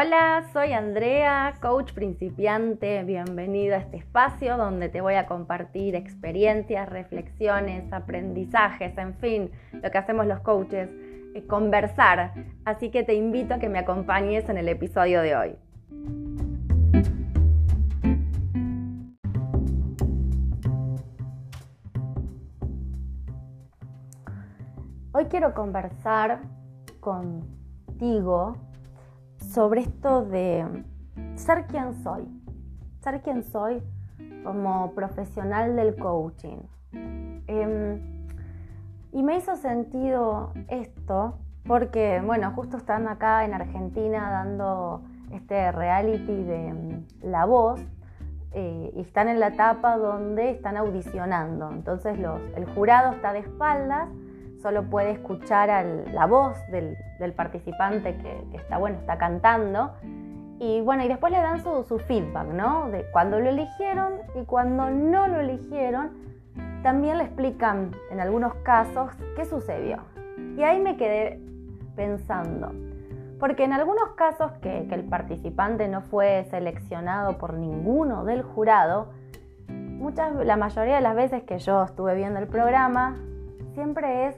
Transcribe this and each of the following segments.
Hola, soy Andrea, coach principiante. Bienvenido a este espacio donde te voy a compartir experiencias, reflexiones, aprendizajes, en fin, lo que hacemos los coaches, eh, conversar. Así que te invito a que me acompañes en el episodio de hoy. Hoy quiero conversar contigo sobre esto de ser quien soy, ser quien soy como profesional del coaching. Em, y me hizo sentido esto porque, bueno, justo están acá en Argentina dando este reality de em, La Voz eh, y están en la etapa donde están audicionando. Entonces el jurado está de espaldas solo puede escuchar la voz del, participante que, está, bueno, está cantando. Y bueno, y después le dan su, su, feedback, ¿no? De cuando lo eligieron y cuando no lo eligieron, también le explican en algunos casos qué sucedió. Y ahí me quedé pensando, porque en algunos casos que, que el participante no fue seleccionado por ninguno del jurado, muchas, la mayoría de las veces que yo estuve viendo el programa, siempre es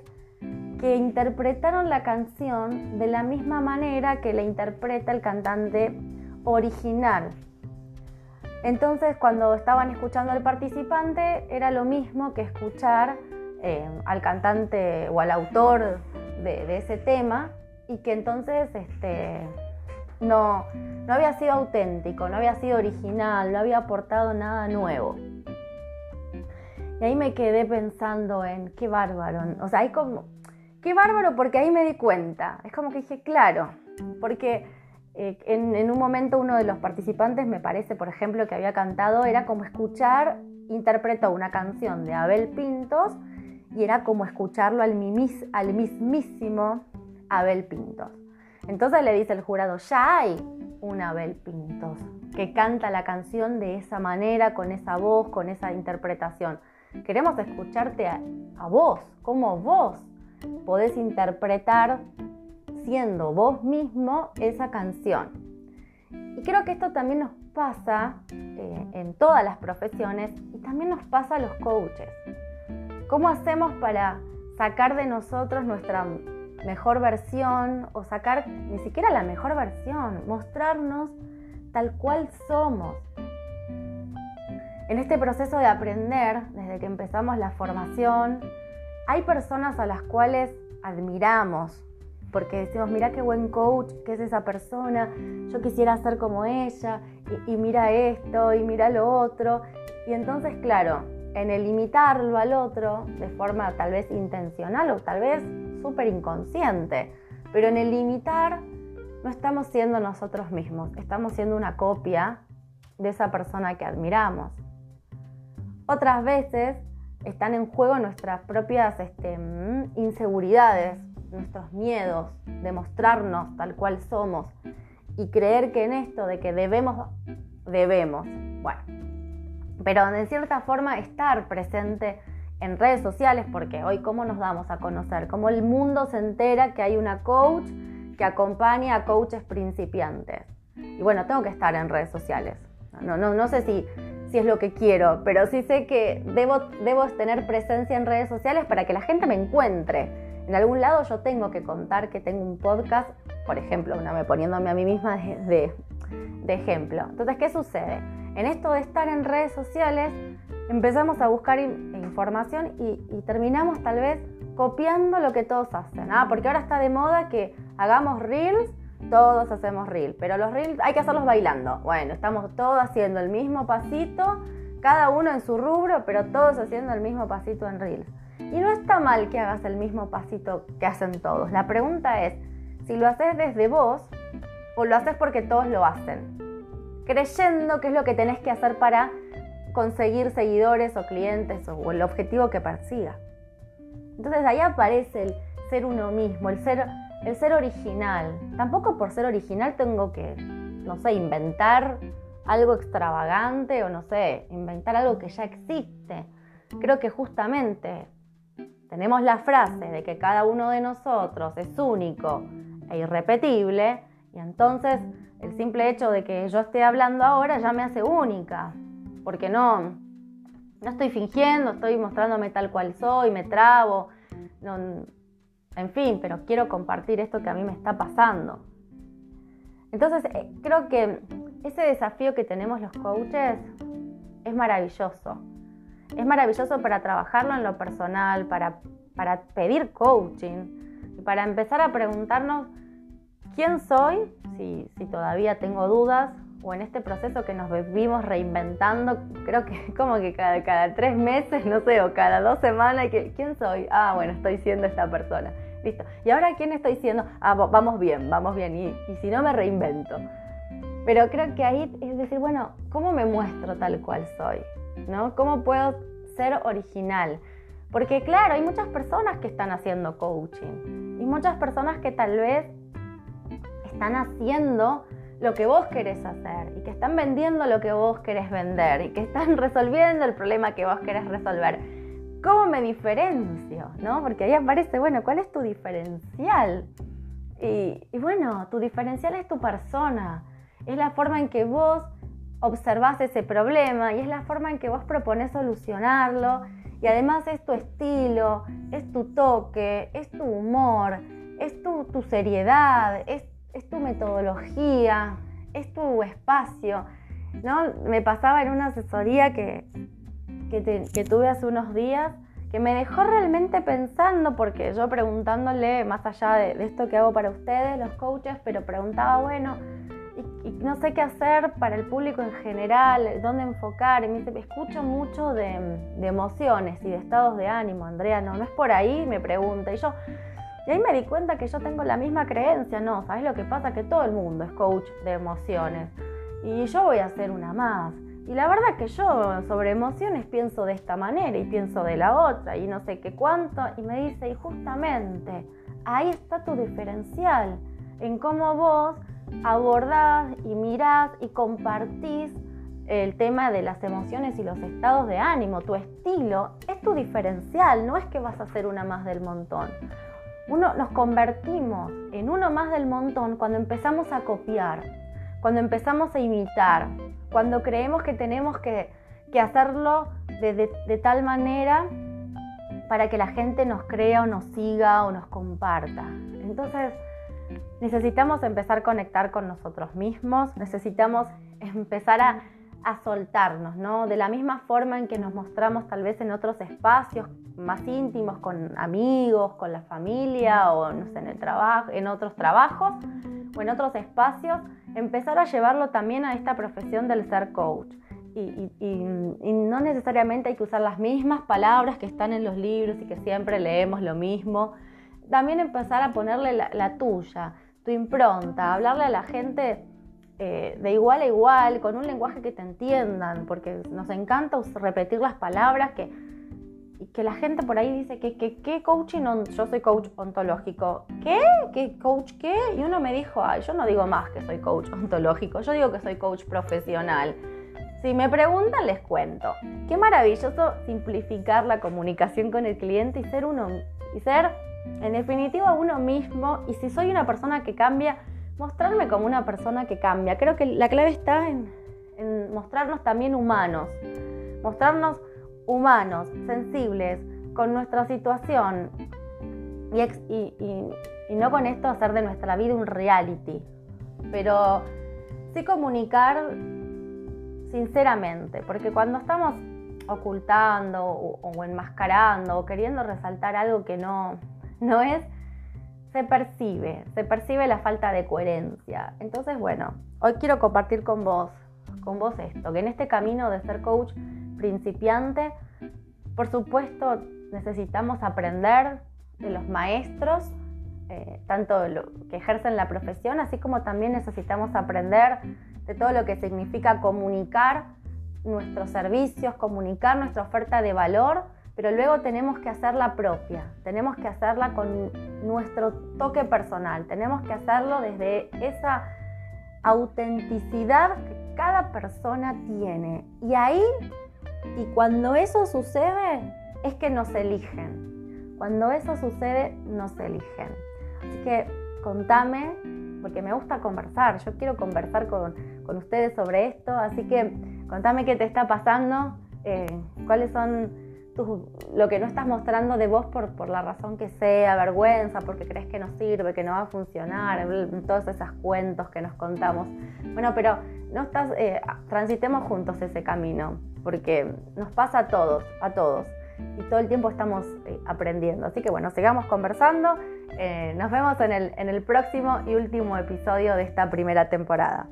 que interpretaron la canción de la misma manera que la interpreta el cantante original. Entonces cuando estaban escuchando al participante era lo mismo que escuchar eh, al cantante o al autor de, ese tema y que entonces este, no, no había sido auténtico, no había sido original, no había aportado nada nuevo. Y ahí me quedé pensando en qué bárbaro. O sea, hay como, Qué bárbaro porque ahí me di cuenta. Es como que dije, claro, porque eh, en, un momento uno de los participantes me parece, por ejemplo, que había cantado, era como escuchar, interpretó una canción de Abel Pintos y era como escucharlo al, mismísimo Abel Pintos. Entonces le dice el jurado, ya hay un Abel Pintos que canta la canción de esa manera, con esa voz, con esa interpretación. Queremos escucharte a, a vos, como vos podés interpretar siendo vos mismo esa canción. Y creo que esto también nos pasa eh, en todas las profesiones y también nos pasa a los coaches. ¿Cómo hacemos para sacar de nosotros nuestra mejor versión o sacar ni siquiera la mejor versión, mostrarnos tal cual somos? En este proceso de aprender, desde que empezamos la formación, hay personas a las cuales admiramos, porque decimos, mira qué buen coach que es esa persona, yo quisiera ser como ella, y, mira esto, y mira lo otro. Y entonces, claro, en el imitarlo al otro de forma tal vez intencional o tal vez súper inconsciente, pero en el imitar no estamos siendo nosotros mismos, estamos siendo una copia de esa persona que admiramos. Otras veces están en juego nuestras propias este, inseguridades, nuestros miedos de mostrarnos tal cual somos y creer que en esto de que debemos, debemos. Bueno, pero de cierta forma estar presente en redes sociales, porque hoy cómo nos damos a conocer, cómo el mundo se entera que hay una coach que acompaña a coaches principiantes. Y bueno, tengo que estar en redes sociales. No, no, no sé si si es lo que quiero, pero sí sé que debo, debo tener presencia en redes sociales para que la gente me encuentre. En algún lado yo tengo que contar que tengo un podcast, por ejemplo, una me poniéndome a mí misma de, ejemplo. Entonces, ¿qué sucede? En esto de estar en redes sociales, empezamos a buscar información y, y, terminamos tal vez copiando lo que todos hacen. Ah, porque ahora está de moda que hagamos reels todos hacemos reel, pero los reels hay que hacerlos bailando. Bueno, estamos todos haciendo el mismo pasito, cada uno en su rubro, pero todos haciendo el mismo pasito en reels. Y no está mal que hagas el mismo pasito que hacen todos. La pregunta es si lo haces desde vos o lo haces porque todos lo hacen. Creyendo que es lo que tenés que hacer para conseguir seguidores o clientes o el objetivo que persigas. Entonces ahí aparece el ser uno mismo, el ser el ser original. Tampoco por ser original tengo que, no sé, inventar algo extravagante o no sé, inventar algo que ya existe. Creo que justamente tenemos la frase de que cada uno de nosotros es único e irrepetible Y entonces el simple hecho de que yo esté hablando ahora ya me hace única, porque no, no estoy fingiendo, estoy mostrándome tal cual soy, me trabo, en fin, pero quiero compartir esto que a mí me está pasando. Entonces, eh, creo que ese desafío que tenemos los coaches es maravilloso. Es maravilloso para trabajarlo en lo personal, para, pedir coaching, y para empezar a preguntarnos quién soy, si, si todavía tengo dudas, o en este proceso que nos vivimos reinventando, creo que como que cada, cada tres meses, no sé, o cada dos semanas, ¿quién soy? Ah, bueno, estoy siendo esta persona. Listo. ¿Y ahora quién estoy siendo? Ah, vamos bien, vamos bien. Y, y si no, me reinvento. Pero creo que ahí es decir, bueno, ¿cómo me muestro tal cual soy? ¿No? ¿Cómo puedo ser original? Porque claro, hay muchas personas que están haciendo coaching y muchas personas que tal vez están haciendo lo que vos querés hacer y que están vendiendo lo que vos querés vender y que están resolviendo el problema que vos querés resolver. ¿Cómo me diferencio? ¿No? Porque ahí aparece, bueno, ¿cuál es tu diferencial? Y, bueno, tu diferencial es tu persona, es la forma en que vos observás ese problema y es la forma en que vos propones solucionarlo y además es tu estilo, es tu toque, es tu humor, es tu, tu seriedad, es es tu metodología, es tu espacio. ¿no? Me pasaba en una asesoría que, que, tuve hace unos días que me dejó realmente pensando, porque yo preguntándole, más allá de, esto que hago para ustedes, los coaches, pero preguntaba, bueno, y, no sé qué hacer para el público en general, dónde enfocar. Y me dice, escucho mucho de, de emociones y de estados de ánimo, Andrea, no, no es por ahí, me pregunta. Y yo, y ahí me di cuenta que yo tengo la misma creencia, no, ¿sabes lo que pasa? Que todo el mundo es coach de emociones y yo voy a ser una más. Y la verdad que yo sobre emociones pienso de esta manera y pienso de la otra y no sé qué cuánto. Y me dice, y justamente ahí está tu diferencial, en cómo vos abordás y mirás y compartís el tema de las emociones y los estados de ánimo. Tu estilo es tu diferencial, no es que vas a ser una más del montón uno nos convertimos en uno más del montón cuando empezamos a copiar, cuando empezamos a imitar, cuando creemos que tenemos que, hacerlo de, tal manera para que la gente nos crea o nos siga o nos comparta. Entonces, necesitamos empezar a conectar con nosotros mismos, necesitamos empezar a, a soltarnos, ¿no? De la misma forma en que nos mostramos tal vez en otros espacios más íntimos, con amigos, con la familia o no sé, en el trabajo, en otros trabajos o en otros espacios, empezar a llevarlo también a esta profesión del ser coach. Y, no necesariamente hay que usar las mismas palabras que están en los libros y que siempre leemos lo mismo. También empezar a ponerle la, tuya, tu impronta, hablarle a la gente eh, de igual a igual, con un lenguaje que te entiendan, porque nos encanta repetir las palabras que que la gente por ahí dice que, que, coaching, yo soy coach ontológico. ¿Qué? ¿Qué coach qué? Y uno me dijo, ay, yo no digo más que soy coach ontológico, yo digo que soy coach profesional. Si me preguntan, les cuento. Qué maravilloso simplificar la comunicación con el cliente y ser uno, y ser en definitiva uno mismo. Y si soy una persona que cambia, mostrarme como una persona que cambia. Creo que la clave está en, en mostrarnos también humanos, mostrarnos humanos, sensibles con nuestra situación y, no con esto hacer de nuestra vida un reality, pero sí comunicar sinceramente, porque cuando estamos ocultando o, enmascarando o queriendo resaltar algo que no, no es, se percibe, se percibe la falta de coherencia. Entonces, bueno, hoy quiero compartir con vos, con vos esto, que en este camino de ser coach principiante, por supuesto necesitamos aprender de los maestros, eh, tanto lo que ejercen la profesión, así como también necesitamos aprender de todo lo que significa comunicar nuestros servicios, comunicar nuestra oferta de valor, pero luego tenemos que hacerla propia, tenemos que hacerla con nuestro toque personal, tenemos que hacerlo desde esa autenticidad que cada persona tiene. Y ahí y cuando eso sucede, es que nos eligen. Cuando eso sucede, nos eligen. Así que contame porque me gusta conversar, yo quiero conversar con, con ustedes sobre esto, así que contame qué te está pasando, eh, cuáles son lo que no estás mostrando de vos por, por la razón que sea, vergüenza, porque crees que no sirve, que no va a funcionar, todos esos cuentos que nos contamos. Bueno, pero no estás, eh, transitemos juntos ese camino, porque nos pasa a todos, a todos y todo el tiempo estamos eh, aprendiendo. Así que bueno, sigamos conversando. Eh, nos vemos en el, en el próximo y último episodio de esta primera temporada.